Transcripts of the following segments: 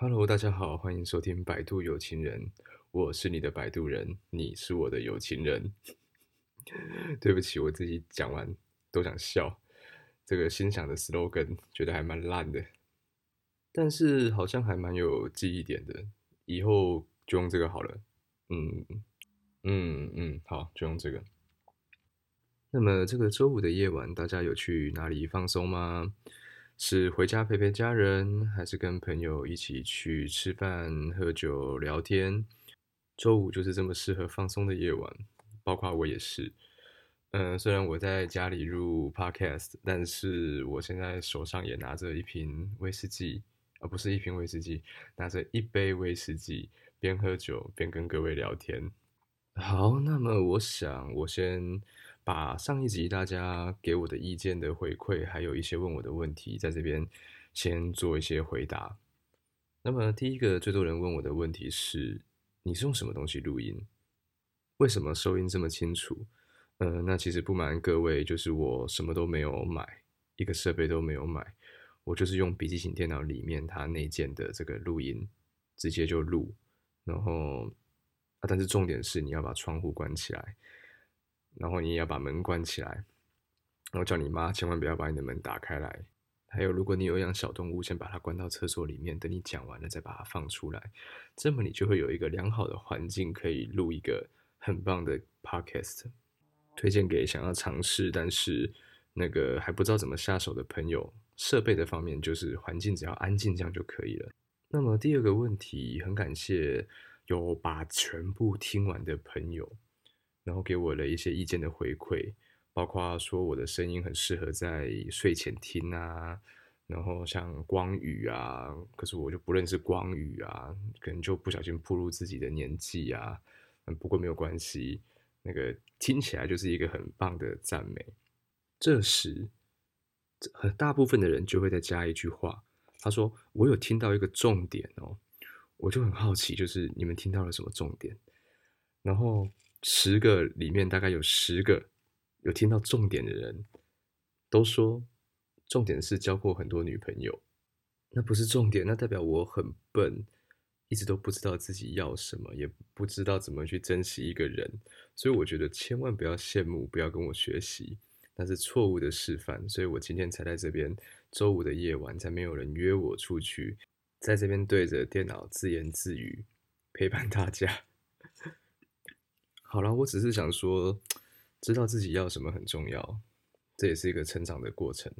Hello，大家好，欢迎收听《百度有情人》，我是你的摆渡人，你是我的有情人。对不起，我自己讲完都想笑，这个心想的 slogan 觉得还蛮烂的，但是好像还蛮有记忆点的，以后就用这个好了。嗯嗯嗯，好，就用这个。那么这个周五的夜晚，大家有去哪里放松吗？是回家陪陪家人，还是跟朋友一起去吃饭、喝酒、聊天？周五就是这么适合放松的夜晚，包括我也是。嗯，虽然我在家里录 podcast，但是我现在手上也拿着一瓶威士忌，而不是一瓶威士忌，拿着一杯威士忌，边喝酒边跟各位聊天。好，那么我想我先。把上一集大家给我的意见的回馈，还有一些问我的问题，在这边先做一些回答。那么第一个最多人问我的问题是：你是用什么东西录音？为什么收音这么清楚？呃，那其实不瞒各位，就是我什么都没有买，一个设备都没有买，我就是用笔记型电脑里面它内建的这个录音，直接就录。然后啊，但是重点是你要把窗户关起来。然后你也要把门关起来，然后叫你妈千万不要把你的门打开来。还有，如果你有养小动物，先把它关到厕所里面，等你讲完了再把它放出来，这么你就会有一个良好的环境可以录一个很棒的 podcast，推荐给想要尝试但是那个还不知道怎么下手的朋友。设备的方面就是环境只要安静这样就可以了。那么第二个问题，很感谢有把全部听完的朋友。然后给我了一些意见的回馈，包括说我的声音很适合在睡前听啊，然后像光宇啊，可是我就不认识光宇啊，可能就不小心暴露自己的年纪啊，不过没有关系，那个听起来就是一个很棒的赞美。这时，很大部分的人就会再加一句话，他说：“我有听到一个重点哦。”我就很好奇，就是你们听到了什么重点？然后。十个里面大概有十个有听到重点的人，都说重点是交过很多女朋友，那不是重点，那代表我很笨，一直都不知道自己要什么，也不知道怎么去珍惜一个人，所以我觉得千万不要羡慕，不要跟我学习，那是错误的示范，所以我今天才在这边周五的夜晚，才没有人约我出去，在这边对着电脑自言自语，陪伴大家。好了，我只是想说，知道自己要什么很重要，这也是一个成长的过程。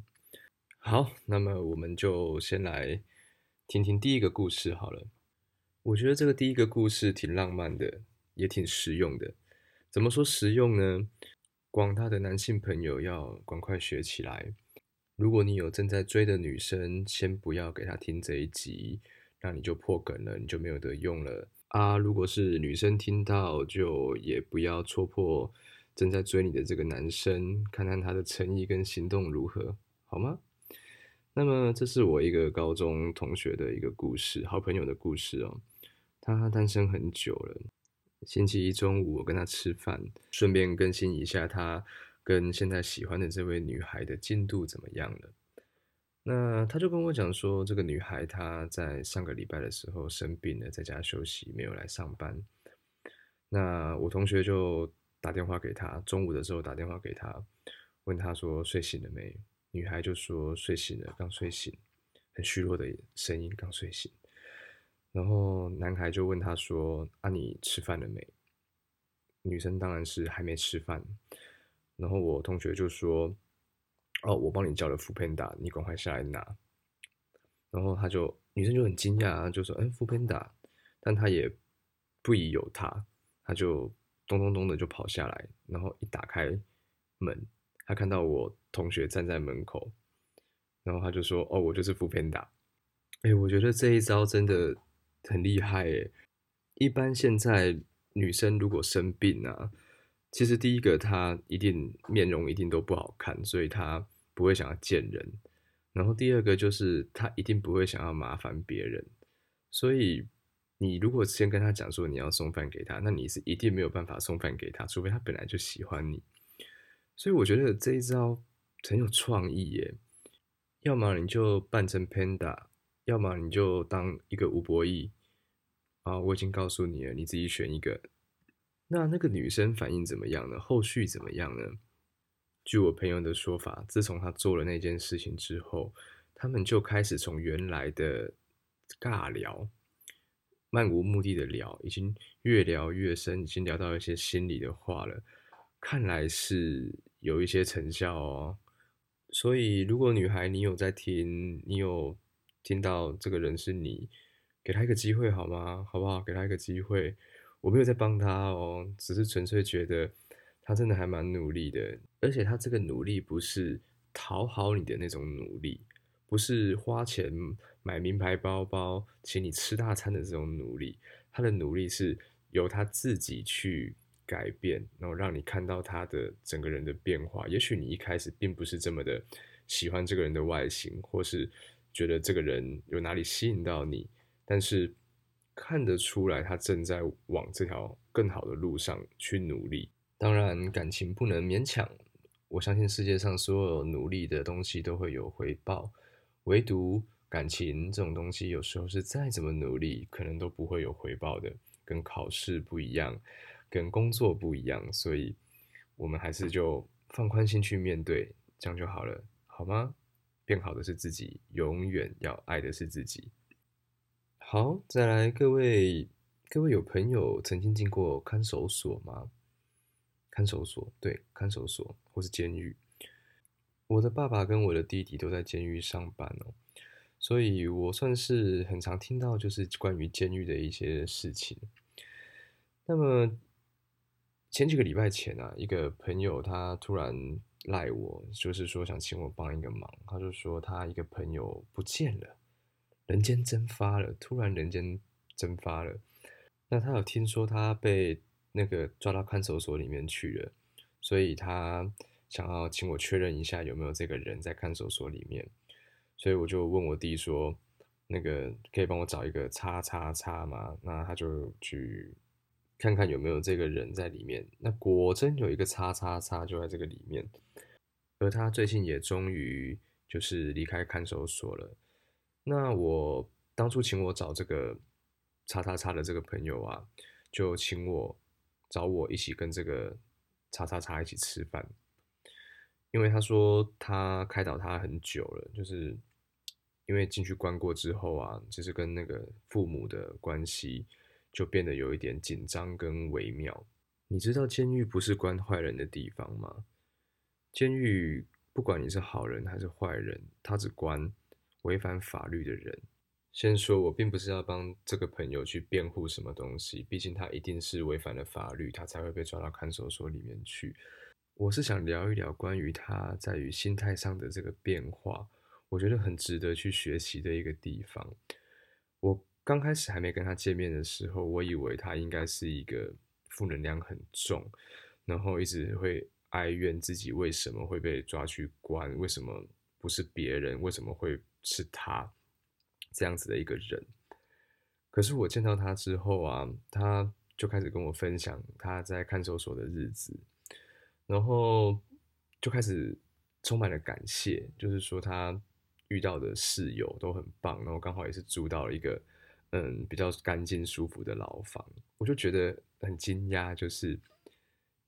好，那么我们就先来听听第一个故事好了。我觉得这个第一个故事挺浪漫的，也挺实用的。怎么说实用呢？广大的男性朋友要赶快学起来。如果你有正在追的女生，先不要给她听这一集，那你就破梗了，你就没有得用了。啊，如果是女生听到，就也不要戳破正在追你的这个男生，看看他的诚意跟行动如何，好吗？那么，这是我一个高中同学的一个故事，好朋友的故事哦。他单身很久了，星期一中午我跟他吃饭，顺便更新一下他跟现在喜欢的这位女孩的进度怎么样了。那他就跟我讲说，这个女孩她在上个礼拜的时候生病了，在家休息，没有来上班。那我同学就打电话给她，中午的时候打电话给她，问她说睡醒了没？女孩就说睡醒了，刚睡醒，很虚弱的声音，刚睡醒。然后男孩就问她说：“啊，你吃饭了没？”女生当然是还没吃饭。然后我同学就说。哦，我帮你叫了福片达，你赶快下来拿。然后他就女生就很惊讶，就说：“哎，福片达。”但他也不疑有他，他就咚咚咚的就跑下来，然后一打开门，他看到我同学站在门口，然后他就说：“哦，我就是福片达。”哎，我觉得这一招真的很厉害哎。一般现在女生如果生病啊。其实第一个，他一定面容一定都不好看，所以他不会想要见人。然后第二个就是他一定不会想要麻烦别人，所以你如果先跟他讲说你要送饭给他，那你是一定没有办法送饭给他，除非他本来就喜欢你。所以我觉得这一招很有创意耶。要么你就扮成 panda，要么你就当一个吴博义啊，我已经告诉你了，你自己选一个。那那个女生反应怎么样呢？后续怎么样呢？据我朋友的说法，自从他做了那件事情之后，他们就开始从原来的尬聊、漫无目的的聊，已经越聊越深，已经聊到一些心里的话了。看来是有一些成效哦。所以，如果女孩你有在听，你有听到这个人是你，给他一个机会好吗？好不好？给他一个机会。我没有在帮他哦，只是纯粹觉得他真的还蛮努力的，而且他这个努力不是讨好你的那种努力，不是花钱买名牌包包请你吃大餐的这种努力，他的努力是由他自己去改变，然后让你看到他的整个人的变化。也许你一开始并不是这么的喜欢这个人的外形，或是觉得这个人有哪里吸引到你，但是。看得出来，他正在往这条更好的路上去努力。当然，感情不能勉强。我相信世界上所有努力的东西都会有回报，唯独感情这种东西，有时候是再怎么努力，可能都不会有回报的。跟考试不一样，跟工作不一样，所以我们还是就放宽心去面对，这样就好了，好吗？变好的是自己，永远要爱的是自己。好，再来，各位，各位有朋友曾经进过看守所吗？看守所，对，看守所或是监狱。我的爸爸跟我的弟弟都在监狱上班哦，所以我算是很常听到就是关于监狱的一些事情。那么前几个礼拜前啊，一个朋友他突然赖我，就是说想请我帮一个忙，他就说他一个朋友不见了。人间蒸发了，突然人间蒸发了。那他有听说他被那个抓到看守所里面去了，所以他想要请我确认一下有没有这个人在看守所里面。所以我就问我弟说：“那个可以帮我找一个叉叉叉吗？”那他就去看看有没有这个人在里面。那果真有一个叉叉叉就在这个里面，而他最近也终于就是离开看守所了。那我当初请我找这个叉叉叉的这个朋友啊，就请我找我一起跟这个叉叉叉一起吃饭，因为他说他开导他很久了，就是因为进去关过之后啊，就是跟那个父母的关系就变得有一点紧张跟微妙。你知道监狱不是关坏人的地方吗？监狱不管你是好人还是坏人，他只关。违反法律的人，先说，我并不是要帮这个朋友去辩护什么东西，毕竟他一定是违反了法律，他才会被抓到看守所里面去。我是想聊一聊关于他在于心态上的这个变化，我觉得很值得去学习的一个地方。我刚开始还没跟他见面的时候，我以为他应该是一个负能量很重，然后一直会哀怨自己为什么会被抓去关，为什么不是别人，为什么会。是他这样子的一个人，可是我见到他之后啊，他就开始跟我分享他在看守所的日子，然后就开始充满了感谢，就是说他遇到的室友都很棒，然后刚好也是住到了一个嗯比较干净舒服的牢房，我就觉得很惊讶，就是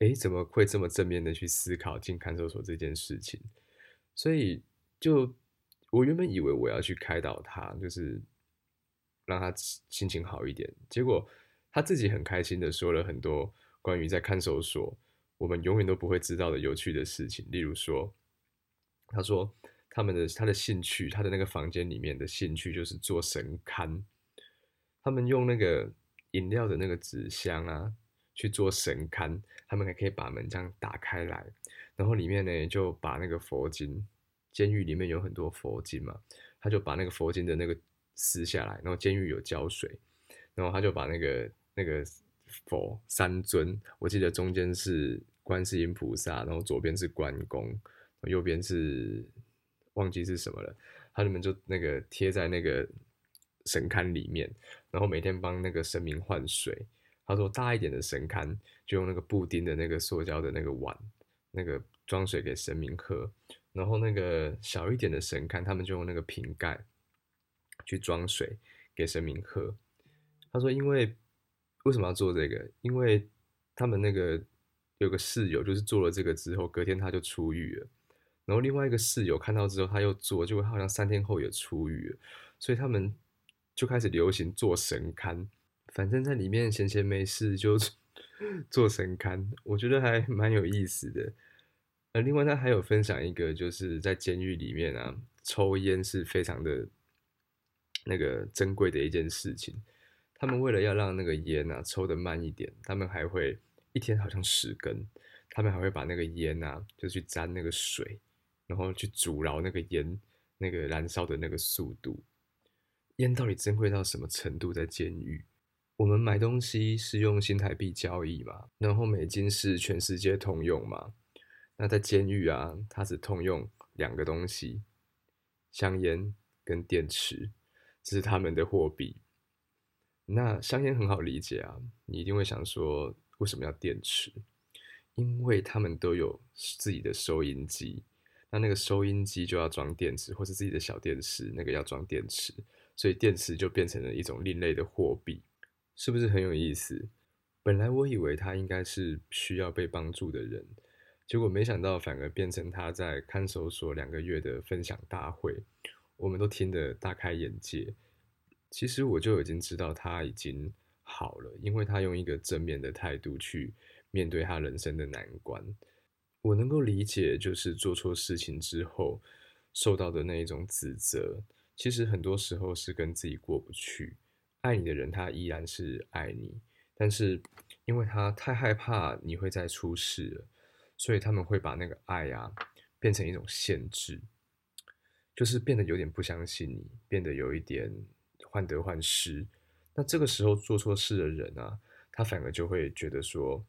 哎怎么会这么正面的去思考进看守所这件事情，所以就。我原本以为我要去开导他，就是让他心情好一点。结果他自己很开心的说了很多关于在看守所我们永远都不会知道的有趣的事情。例如说，他说他们的他的兴趣，他的那个房间里面的兴趣就是做神龛。他们用那个饮料的那个纸箱啊去做神龛，他们还可以把门这样打开来，然后里面呢就把那个佛经。监狱里面有很多佛经嘛，他就把那个佛经的那个撕下来，然后监狱有胶水，然后他就把那个那个佛三尊，我记得中间是观世音菩萨，然后左边是关公，右边是忘记是什么了，他们就那个贴在那个神龛里面，然后每天帮那个神明换水。他说大一点的神龛就用那个布丁的那个塑胶的那个碗，那个装水给神明喝。然后那个小一点的神龛，他们就用那个瓶盖，去装水给神明喝。他说，因为为什么要做这个？因为他们那个有个室友，就是做了这个之后，隔天他就出狱了。然后另外一个室友看到之后，他又做，结果好像三天后也出狱了。所以他们就开始流行做神龛，反正在里面闲闲没事就 做神龛，我觉得还蛮有意思的。呃，另外他还有分享一个，就是在监狱里面啊，抽烟是非常的那个珍贵的一件事情。他们为了要让那个烟啊抽的慢一点，他们还会一天好像十根，他们还会把那个烟啊就去沾那个水，然后去阻挠那个烟那个燃烧的那个速度。烟到底珍贵到什么程度？在监狱，我们买东西是用新台币交易嘛，然后美金是全世界通用嘛。那在监狱啊，它只通用两个东西：香烟跟电池，这是他们的货币。那香烟很好理解啊，你一定会想说，为什么要电池？因为他们都有自己的收音机，那那个收音机就要装电池，或是自己的小电池，那个要装电池，所以电池就变成了一种另类的货币，是不是很有意思？本来我以为他应该是需要被帮助的人。结果没想到，反而变成他在看守所两个月的分享大会，我们都听得大开眼界。其实我就已经知道他已经好了，因为他用一个正面的态度去面对他人生的难关。我能够理解，就是做错事情之后受到的那一种指责，其实很多时候是跟自己过不去。爱你的人，他依然是爱你，但是因为他太害怕你会再出事了。所以他们会把那个爱啊变成一种限制，就是变得有点不相信你，变得有一点患得患失。那这个时候做错事的人啊，他反而就会觉得说：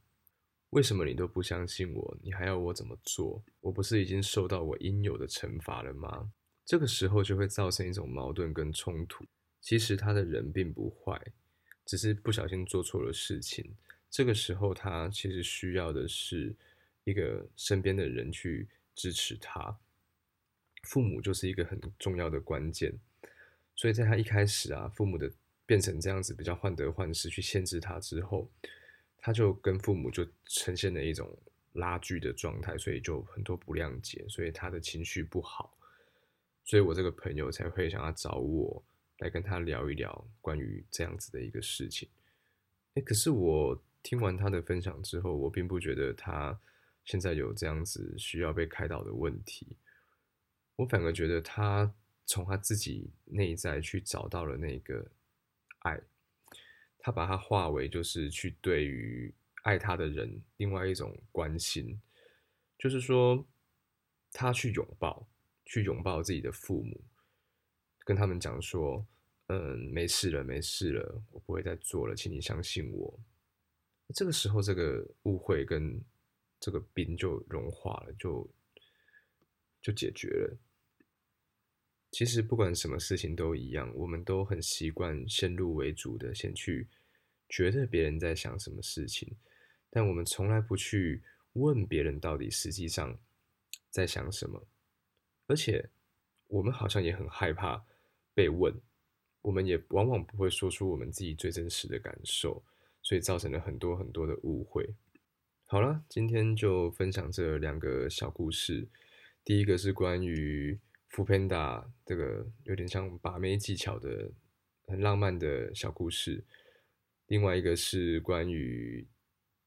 为什么你都不相信我？你还要我怎么做？我不是已经受到我应有的惩罚了吗？这个时候就会造成一种矛盾跟冲突。其实他的人并不坏，只是不小心做错了事情。这个时候他其实需要的是。一个身边的人去支持他，父母就是一个很重要的关键。所以在他一开始啊，父母的变成这样子比较患得患失去限制他之后，他就跟父母就呈现了一种拉锯的状态，所以就很多不谅解，所以他的情绪不好。所以我这个朋友才会想要找我来跟他聊一聊关于这样子的一个事情。哎，可是我听完他的分享之后，我并不觉得他。现在有这样子需要被开导的问题，我反而觉得他从他自己内在去找到了那个爱，他把它化为就是去对于爱他的人另外一种关心，就是说他去拥抱，去拥抱自己的父母，跟他们讲说，嗯，没事了，没事了，我不会再做了，请你相信我。这个时候，这个误会跟。这个冰就融化了，就就解决了。其实不管什么事情都一样，我们都很习惯先入为主的先去觉得别人在想什么事情，但我们从来不去问别人到底实际上在想什么。而且我们好像也很害怕被问，我们也往往不会说出我们自己最真实的感受，所以造成了很多很多的误会。好了，今天就分享这两个小故事。第一个是关于福片达这个有点像把妹技巧的很浪漫的小故事，另外一个是关于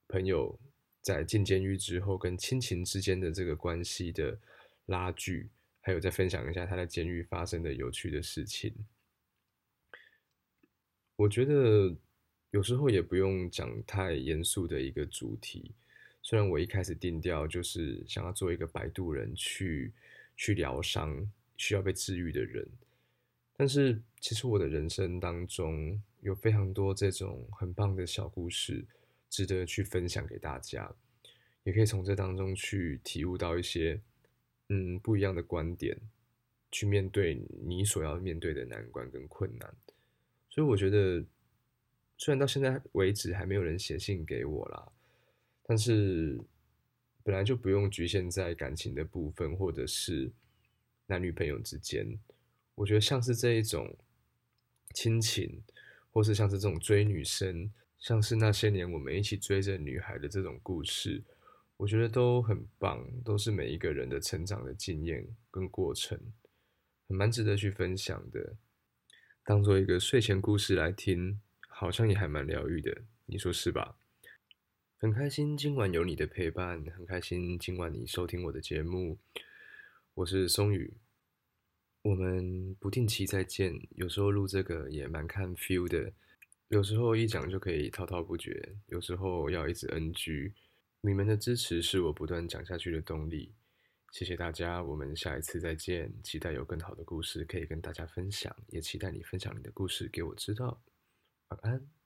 朋友在进监狱之后跟亲情之间的这个关系的拉锯，还有再分享一下他在监狱发生的有趣的事情。我觉得有时候也不用讲太严肃的一个主题。虽然我一开始定调就是想要做一个摆渡人，去去疗伤需要被治愈的人，但是其实我的人生当中有非常多这种很棒的小故事，值得去分享给大家，也可以从这当中去体悟到一些嗯不一样的观点，去面对你所要面对的难关跟困难。所以我觉得，虽然到现在为止还没有人写信给我啦。但是本来就不用局限在感情的部分，或者是男女朋友之间。我觉得像是这一种亲情，或是像是这种追女生，像是那些年我们一起追着女孩的这种故事，我觉得都很棒，都是每一个人的成长的经验跟过程，很蛮值得去分享的，当做一个睡前故事来听，好像也还蛮疗愈的，你说是吧？很开心今晚有你的陪伴，很开心今晚你收听我的节目，我是松宇，我们不定期再见，有时候录这个也蛮看 feel 的，有时候一讲就可以滔滔不绝，有时候要一直 NG，你们的支持是我不断讲下去的动力，谢谢大家，我们下一次再见，期待有更好的故事可以跟大家分享，也期待你分享你的故事给我知道，晚安。